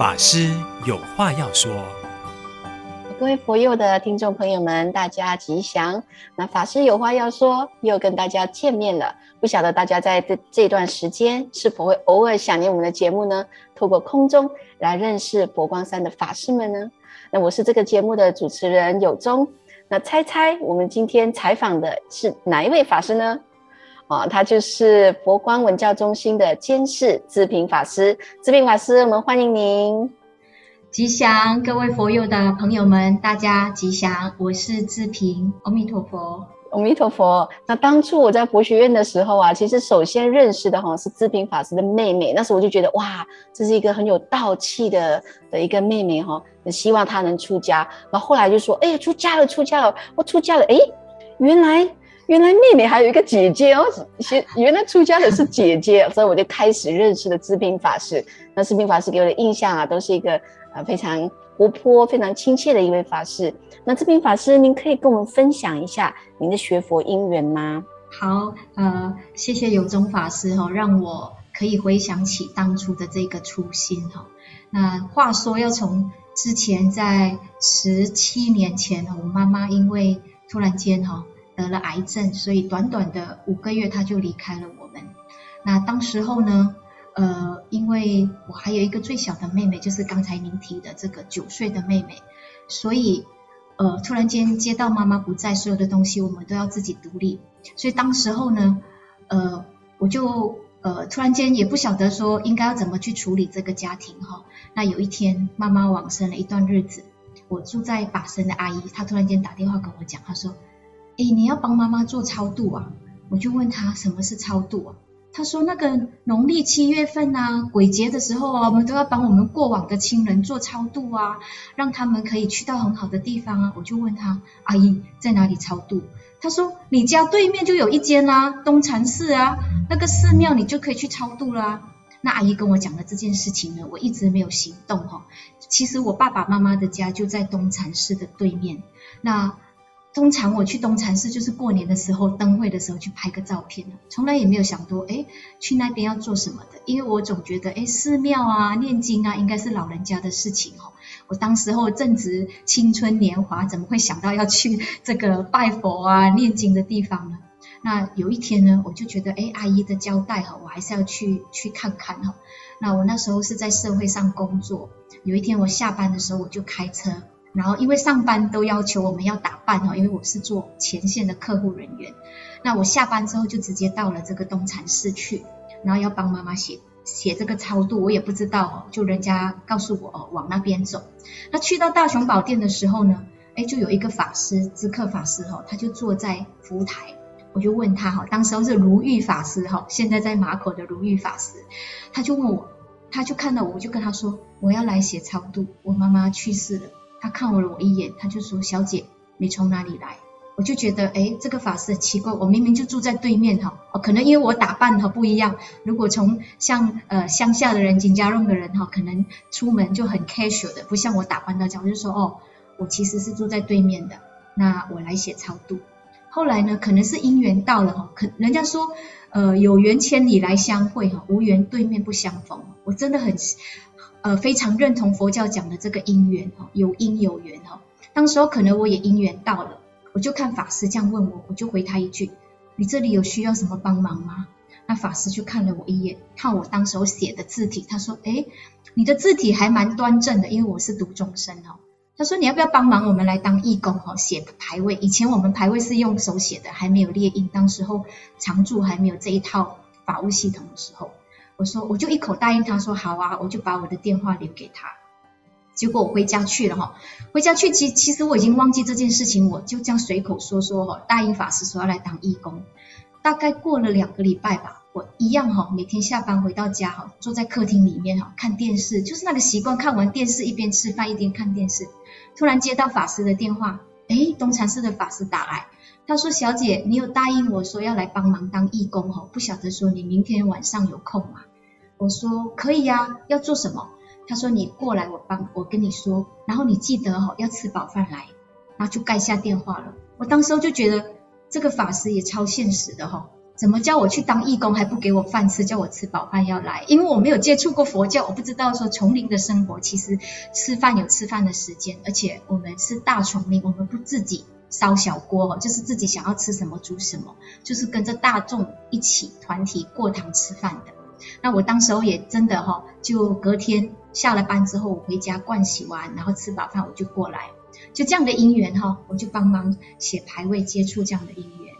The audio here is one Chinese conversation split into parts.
法师有话要说，各位佛佑的听众朋友们，大家吉祥。那法师有话要说，又跟大家见面了。不晓得大家在这这段时间是否会偶尔想念我们的节目呢？透过空中来认识佛光山的法师们呢？那我是这个节目的主持人有宗。那猜猜我们今天采访的是哪一位法师呢？啊，他就是佛光文教中心的监事智平法师。智平法师，我们欢迎您。吉祥，各位佛友的朋友们，大家吉祥。我是志平，阿弥陀佛，阿弥陀佛。那当初我在佛学院的时候啊，其实首先认识的哈是智平法师的妹妹。那时候我就觉得哇，这是一个很有道气的的一个妹妹哈，很希望她能出家。然后后来就说，哎呀，出家了，出家了，我出家了，哎，原来。原来妹妹还有一个姐姐哦，原来出家的是姐姐，所以我就开始认识了智平法师。那智平法师给我的印象啊，都是一个呃非常活泼、非常亲切的一位法师。那智平法师，您可以跟我们分享一下您的学佛因缘吗？好，呃，谢谢有宗法师哈、哦，让我可以回想起当初的这个初心哈、哦。那话说要从之前在十七年前，我妈妈因为突然间哈。得了癌症，所以短短的五个月他就离开了我们。那当时候呢，呃，因为我还有一个最小的妹妹，就是刚才您提的这个九岁的妹妹，所以呃，突然间接到妈妈不在，所有的东西我们都要自己独立。所以当时候呢，呃，我就呃突然间也不晓得说应该要怎么去处理这个家庭哈。那有一天妈妈往生了一段日子，我住在把身的阿姨，她突然间打电话跟我讲，她说。哎，你要帮妈妈做超度啊？我就问他什么是超度啊？他说那个农历七月份啊，鬼节的时候啊，我们都要帮我们过往的亲人做超度啊，让他们可以去到很好的地方啊。我就问他，阿姨在哪里超度？他说你家对面就有一间啊，东禅寺啊，那个寺庙你就可以去超度啦。那阿姨跟我讲了这件事情呢，我一直没有行动哈。其实我爸爸妈妈的家就在东禅寺的对面，那。通常我去东禅寺就是过年的时候灯会的时候去拍个照片，从来也没有想过哎去那边要做什么的，因为我总觉得哎寺庙啊念经啊应该是老人家的事情哦。我当时候正值青春年华，怎么会想到要去这个拜佛啊念经的地方呢？那有一天呢，我就觉得哎阿姨的交代哈，我还是要去去看看哈。那我那时候是在社会上工作，有一天我下班的时候我就开车。然后因为上班都要求我们要打扮哈，因为我是做前线的客户人员。那我下班之后就直接到了这个东禅寺去，然后要帮妈妈写写这个超度，我也不知道哦，就人家告诉我哦，往那边走。那去到大雄宝殿的时候呢，哎，就有一个法师，知客法师哈，他就坐在服务台，我就问他哈，当时候是如玉法师哈，现在在马口的如玉法师，他就问我，他就看到，我就跟他说，我要来写超度，我妈妈去世了。他看我了我一眼，他就说：“小姐，你从哪里来？”我就觉得，哎，这个法师很奇怪，我明明就住在对面哈，哦，可能因为我打扮哈不一样。如果从像呃乡下的人、金家弄的人哈，可能出门就很 casual 的，不像我打扮到这样，我就说：“哦，我其实是住在对面的，那我来写超度。”后来呢，可能是因缘到了哈，可人家说，呃，有缘千里来相会哈，无缘对面不相逢。我真的很。呃，非常认同佛教讲的这个因缘哈，有因有缘哈。当时候可能我也因缘到了，我就看法师这样问我，我就回他一句：“你这里有需要什么帮忙吗？”那法师就看了我一眼，看我当时候写的字体，他说：“诶，你的字体还蛮端正的，因为我是读中生哦。”他说：“你要不要帮忙我们来当义工哈，写牌位？以前我们牌位是用手写的，还没有列印，当时候常住还没有这一套法务系统的时候。”我说，我就一口答应他说好啊，我就把我的电话留给他。结果我回家去了哈，回家去其其实我已经忘记这件事情，我就这样随口说说哈，答应法师说要来当义工。大概过了两个礼拜吧，我一样哈，每天下班回到家哈，坐在客厅里面哈，看电视，就是那个习惯，看完电视一边吃饭一边看电视。突然接到法师的电话，诶，东禅寺的法师打来。他说：“小姐，你有答应我说要来帮忙当义工哦，不晓得说你明天晚上有空吗？”我说：“可以呀，要做什么？”他说：“你过来，我帮我跟你说，然后你记得哦，要吃饱饭来。”然后就盖下电话了。我当时就觉得这个法师也超现实的哈，怎么叫我去当义工还不给我饭吃，叫我吃饱饭要来？因为我没有接触过佛教，我不知道说丛林的生活其实吃饭有吃饭的时间，而且我们是大丛林，我们不自己烧小锅，就是自己想要吃什么煮什么，就是跟着大众一起团体过堂吃饭的。那我当时候也真的哈，就隔天下了班之后，我回家盥洗完，然后吃饱饭我就过来，就这样的因缘哈，我就帮忙写牌位，接触这样的因缘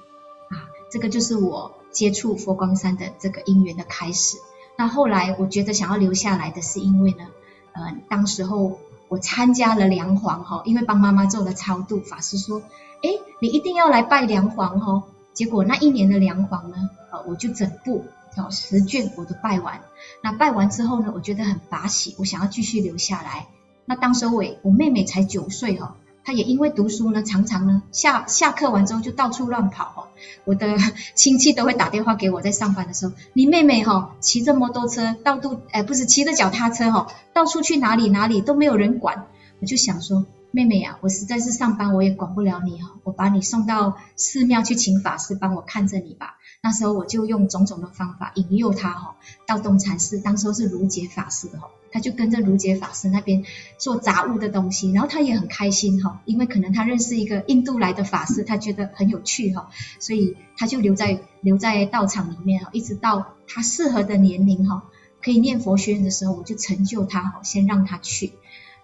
啊。这个就是我接触佛光山的这个因缘的开始。那后来我觉得想要留下来的是因为呢，呃，当时候我参加了梁皇哈，因为帮妈妈做了超度，法师说，哎，你一定要来拜梁皇哈。结果那一年的梁皇呢，呃，我就整部十卷我都拜完。那拜完之后呢，我觉得很法喜，我想要继续留下来。那当时我我妹妹才九岁哈。她也因为读书呢，常常呢下下课完之后就到处乱跑哦。我的亲戚都会打电话给我，在上班的时候，你妹妹哈骑着摩托车到处，哎，不是骑着脚踏车哈，到处去哪里哪里都没有人管。我就想说，妹妹呀，我实在是上班我也管不了你哈，我把你送到寺庙去请法师帮我看着你吧。那时候我就用种种的方法引诱他哈，到东禅寺，当时候是如杰法师哈。他就跟着如杰法师那边做杂物的东西，然后他也很开心哈，因为可能他认识一个印度来的法师，他觉得很有趣哈，所以他就留在留在道场里面哈，一直到他适合的年龄哈，可以念佛学院的时候，我就成就他哈，先让他去。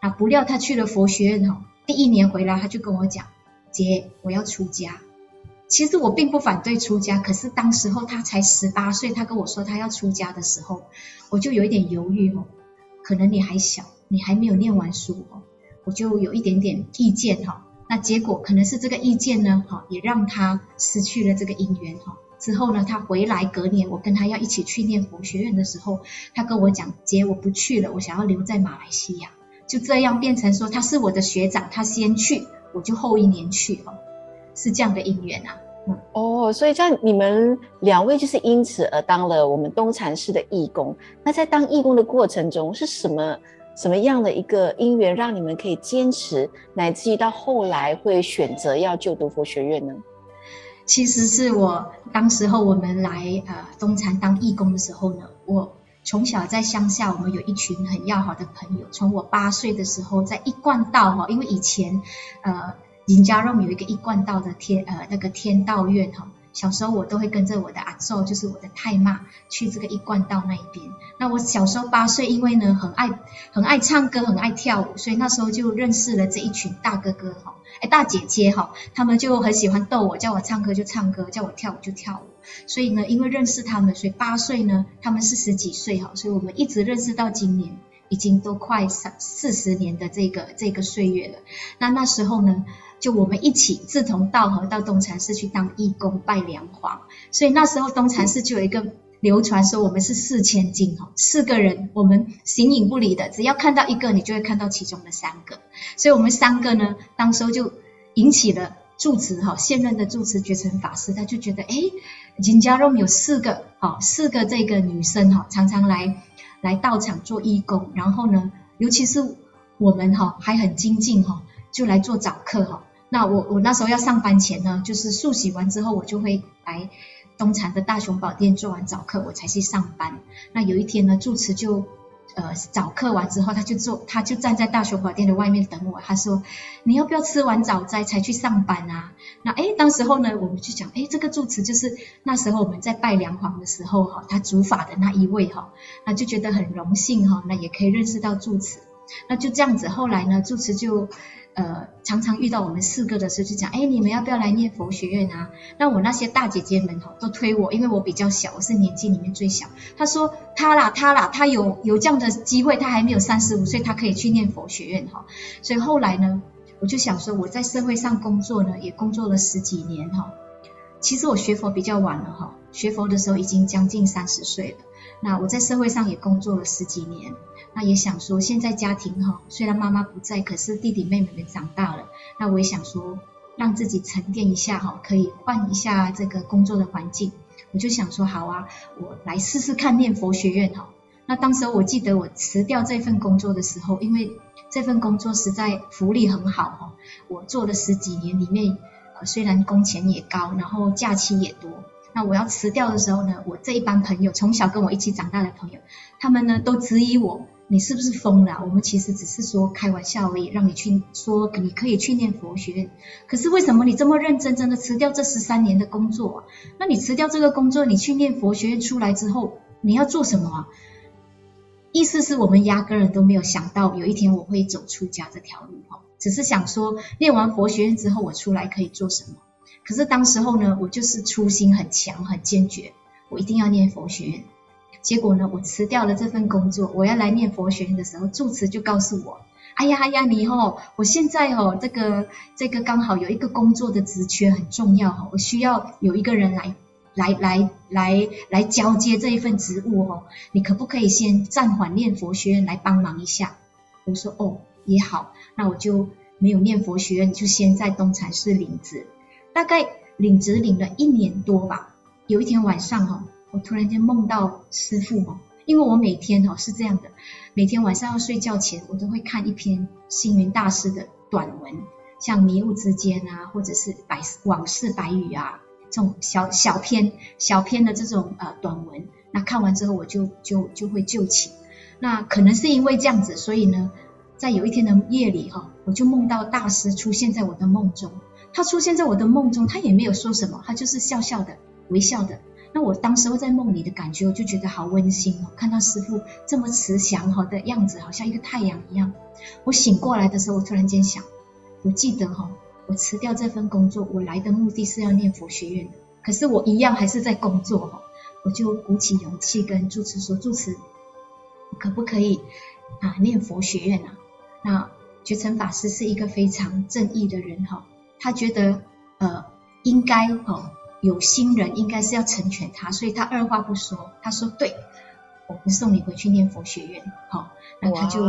啊不料他去了佛学院哈，第一年回来他就跟我讲：“姐，我要出家。”其实我并不反对出家，可是当时候他才十八岁，他跟我说他要出家的时候，我就有一点犹豫哦。可能你还小，你还没有念完书哦，我就有一点点意见哈。那结果可能是这个意见呢，哈，也让他失去了这个姻缘哈。之后呢，他回来隔年，我跟他要一起去念佛学院的时候，他跟我讲：“姐，我不去了，我想要留在马来西亚。”就这样变成说他是我的学长，他先去，我就后一年去哦，是这样的因缘啊。哦，所以这样你们两位就是因此而当了我们东禅寺的义工。那在当义工的过程中，是什么什么样的一个因缘，让你们可以坚持，乃至于到后来会选择要就读佛学院呢？其实是我当时候我们来呃东禅当义工的时候呢，我从小在乡下，我们有一群很要好的朋友。从我八岁的时候，在一贯道哈，因为以前呃。林家肉有一个一贯道的天呃那个天道院哈，小时候我都会跟着我的阿寿，就是我的太妈去这个一贯道那一边。那我小时候八岁，因为呢很爱很爱唱歌，很爱跳舞，所以那时候就认识了这一群大哥哥哈，哎大姐姐哈，他们就很喜欢逗我，叫我唱歌就唱歌，叫我跳舞就跳舞。所以呢，因为认识他们，所以八岁呢他们是十几岁哈，所以我们一直认识到今年，已经都快三四十年的这个这个岁月了。那那时候呢，就我们一起志同道合到东禅寺去当义工拜梁皇，所以那时候东禅寺就有一个流传说我们是四千金哈，四个人我们形影不离的，只要看到一个你就会看到其中的三个，所以我们三个呢，当时候就引起了住持哈现任的住持觉诚法师，他就觉得哎，金家荣有四个哈四个这个女生哈常常来来道场做义工，然后呢，尤其是我们哈还很精进哈。就来做早课哈，那我我那时候要上班前呢，就是漱洗完之后，我就会来东禅的大雄宝殿做完早课，我才去上班。那有一天呢，住持就呃早课完之后，他就坐，他就站在大雄宝殿的外面等我。他说：“你要不要吃完早斋才去上班啊？”那哎，当时候呢，我们就讲，哎，这个住持就是那时候我们在拜梁皇的时候哈，他主法的那一位哈，那就觉得很荣幸哈，那也可以认识到住持。那就这样子，后来呢，住持就。呃，常常遇到我们四个的时候，就讲，哎，你们要不要来念佛学院啊？那我那些大姐姐们哈，都推我，因为我比较小，我是年纪里面最小。她说，她啦，她啦，她有有这样的机会，她还没有三十五岁，她可以去念佛学院哈。所以后来呢，我就想说，我在社会上工作呢，也工作了十几年哈。其实我学佛比较晚了哈，学佛的时候已经将近三十岁了。那我在社会上也工作了十几年。那也想说，现在家庭哈，虽然妈妈不在，可是弟弟妹妹们长大了。那我也想说，让自己沉淀一下哈，可以换一下这个工作的环境。我就想说，好啊，我来试试看念佛学院哈。那当时我记得我辞掉这份工作的时候，因为这份工作实在福利很好哈，我做了十几年里面，呃，虽然工钱也高，然后假期也多。那我要辞掉的时候呢，我这一班朋友从小跟我一起长大的朋友，他们呢都质疑我，你是不是疯了？我们其实只是说开玩笑而已，让你去说你可以去念佛学院。可是为什么你这么认真，真的辞掉这十三年的工作？那你辞掉这个工作，你去念佛学院出来之后，你要做什么啊？意思是我们压根儿都没有想到有一天我会走出家这条路哈，只是想说念完佛学院之后我出来可以做什么。可是当时候呢，我就是初心很强，很坚决，我一定要念佛学院。结果呢，我辞掉了这份工作，我要来念佛学院的时候，住持就告诉我：“哎呀哎呀，你哦，我现在哦，这个这个刚好有一个工作的职缺很重要哈，我需要有一个人来来来来来交接这一份职务哦，你可不可以先暂缓念佛学院来帮忙一下？”我说：“哦，也好，那我就没有念佛学院，就先在东禅寺领职。”大概领职领了一年多吧，有一天晚上哦，我突然间梦到师父哦，因为我每天哦是这样的，每天晚上要睡觉前，我都会看一篇星云大师的短文，像迷雾之间啊，或者是百往事百语啊，这种小小篇小篇的这种呃短文，那看完之后我就就就会就寝，那可能是因为这样子，所以呢，在有一天的夜里哈，我就梦到大师出现在我的梦中。他出现在我的梦中，他也没有说什么，他就是笑笑的、微笑的。那我当时候在梦里的感觉，我就觉得好温馨哦，看到师父这么慈祥哈的样子，好像一个太阳一样。我醒过来的时候，我突然间想，我记得哈，我辞掉这份工作，我来的目的是要念佛学院的，可是我一样还是在工作哈。我就鼓起勇气跟住持说：“住持，可不可以啊念佛学院啊？”那觉诚法师是一个非常正义的人哈。他觉得，呃，应该哦，有心人应该是要成全他，所以他二话不说，他说对，我们送你回去念佛学院，好、哦，那他就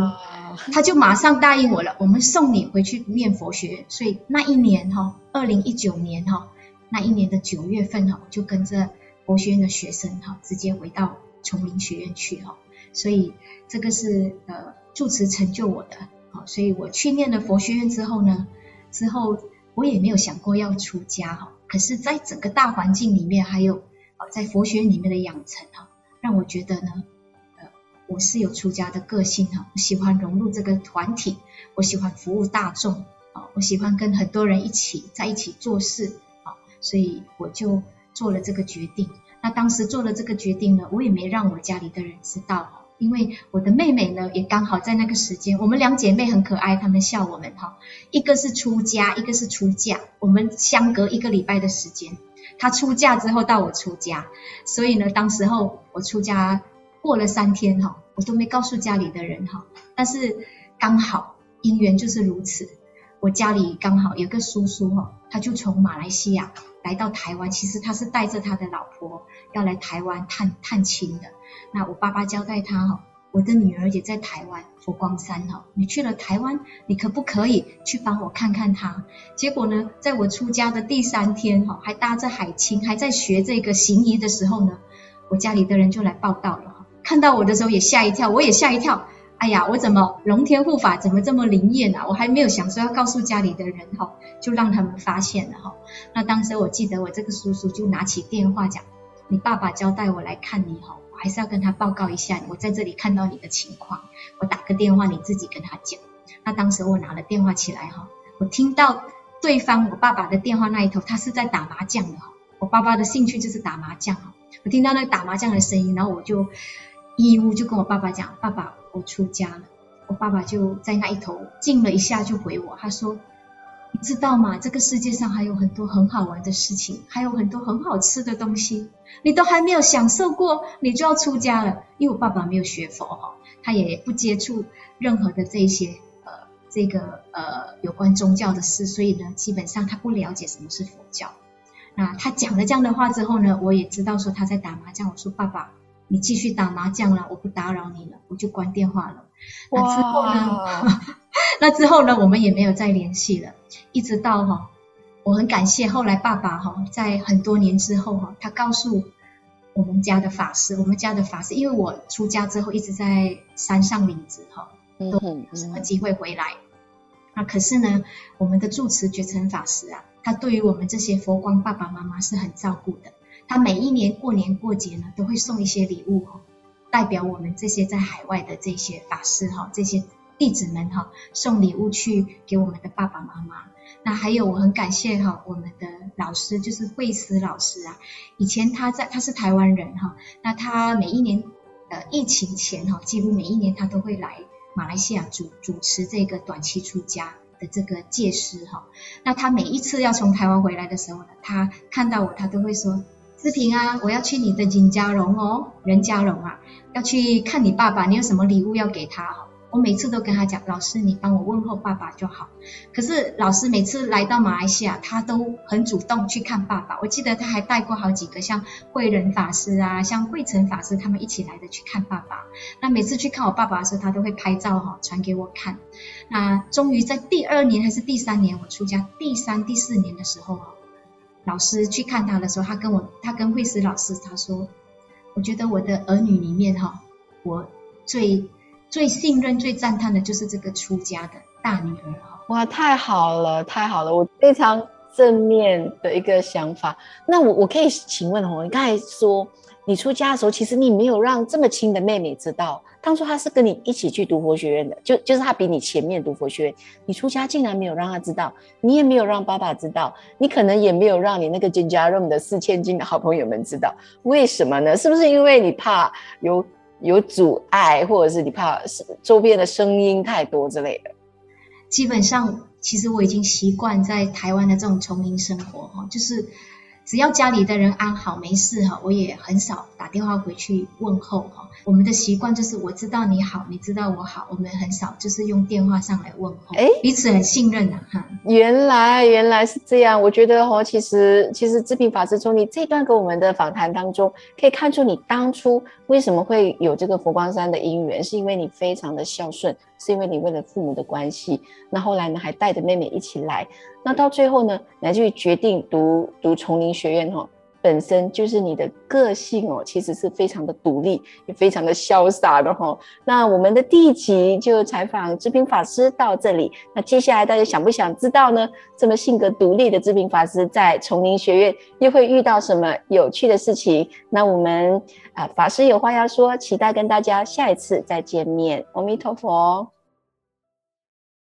他就马上答应我了，我们送你回去念佛学院。所以那一年哈，二零一九年哈，那一年的九月份哈，我就跟着佛学院的学生哈，直接回到崇明学院去哈。所以这个是呃住持成就我的，好，所以我去念了佛学院之后呢，之后。我也没有想过要出家哈，可是，在整个大环境里面，还有在佛学里面的养成哈，让我觉得呢，呃，我是有出家的个性哈，我喜欢融入这个团体，我喜欢服务大众啊，我喜欢跟很多人一起在一起做事啊，所以我就做了这个决定。那当时做了这个决定呢，我也没让我家里的人知道。因为我的妹妹呢，也刚好在那个时间，我们两姐妹很可爱，她们笑我们哈，一个是出家，一个是出嫁，我们相隔一个礼拜的时间，她出嫁之后到我出家，所以呢，当时候我出家过了三天哈，我都没告诉家里的人哈，但是刚好姻缘就是如此，我家里刚好有个叔叔哈，他就从马来西亚来到台湾，其实他是带着他的老婆要来台湾探探亲的。那我爸爸交代他哈，我的女儿也在台湾佛光山哈，你去了台湾，你可不可以去帮我看看她？结果呢，在我出家的第三天哈，还搭着海青，还在学这个行仪的时候呢，我家里的人就来报道了，看到我的时候也吓一跳，我也吓一跳，哎呀，我怎么龙天护法怎么这么灵验啊？我还没有想说要告诉家里的人哈，就让他们发现了哈。那当时我记得我这个叔叔就拿起电话讲，你爸爸交代我来看你哈。我还是要跟他报告一下，我在这里看到你的情况，我打个电话，你自己跟他讲。那当时我拿了电话起来哈，我听到对方我爸爸的电话那一头，他是在打麻将的哈。我爸爸的兴趣就是打麻将哈，我听到那个打麻将的声音，然后我就义乌就跟我爸爸讲，爸爸我出家了。我爸爸就在那一头静了一下就回我，他说。你知道吗？这个世界上还有很多很好玩的事情，还有很多很好吃的东西，你都还没有享受过，你就要出家了。因为我爸爸没有学佛哈，他也不接触任何的这些呃这个呃有关宗教的事，所以呢，基本上他不了解什么是佛教。那他讲了这样的话之后呢，我也知道说他在打麻将。我说爸爸，你继续打麻将了，我不打扰你了，我就关电话了。那之后呢？那之后呢，我们也没有再联系了，一直到哈，我很感谢后来爸爸哈，在很多年之后哈，他告诉我们家的法师，我们家的法师，因为我出家之后一直在山上领职哈，都没有什么机会回来。那可是呢，我们的住持觉尘法师啊，他对于我们这些佛光爸爸妈妈是很照顾的。他每一年过年过节呢，都会送一些礼物哈，代表我们这些在海外的这些法师哈，这些弟子们哈，送礼物去给我们的爸爸妈妈。那还有，我很感谢哈，我们的老师就是慧思老师啊，以前他在他是台湾人哈，那他每一年呃疫情前哈，几乎每一年他都会来马来西亚主主持这个短期出家。的这个戒师哈，那他每一次要从台湾回来的时候呢，他看到我，他都会说：“志平啊，我要去你的金家荣哦，任家荣啊，要去看你爸爸，你有什么礼物要给他哦？”我每次都跟他讲，老师，你帮我问候爸爸就好。可是老师每次来到马来西亚，他都很主动去看爸爸。我记得他还带过好几个，像慧仁法师啊，像慧成法师他们一起来的去看爸爸。那每次去看我爸爸的时候，他都会拍照哈，传给我看。那终于在第二年还是第三年我出家，第三、第四年的时候，老师去看他的时候，他跟我，他跟慧思老师他说，我觉得我的儿女里面哈，我最。最信任、最赞叹的就是这个出家的大女儿！哇，太好了，太好了！我非常正面的一个想法。那我我可以请问哦，你刚才说你出家的时候，其实你没有让这么亲的妹妹知道。当初他是跟你一起去读佛学院的，就就是他比你前面读佛学院。你出家竟然没有让他知道，你也没有让爸爸知道，你可能也没有让你那个金家 room 的四千金的好朋友们知道。为什么呢？是不是因为你怕有？有阻碍，或者是你怕周边的声音太多之类的。基本上，其实我已经习惯在台湾的这种丛林生活哈，就是。只要家里的人安好没事哈，我也很少打电话回去问候哈。我们的习惯就是我知道你好，你知道我好，我们很少就是用电话上来问候，哎，彼此很信任的哈。原来原来是这样，我觉得哦，其实其实志平法师从你这段跟我们的访谈当中，可以看出你当初为什么会有这个佛光山的因缘，是因为你非常的孝顺。是因为你为了父母的关系，那后来呢，还带着妹妹一起来，那到最后呢，乃至于决定读读丛林学院哈，本身就是你的个性哦，其实是非常的独立，也非常的潇洒的哈。那我们的第一集就采访志平法师到这里，那接下来大家想不想知道呢？这么性格独立的志平法师在丛林学院又会遇到什么有趣的事情？那我们。啊，法师有话要说，期待跟大家下一次再见面。阿弥陀佛。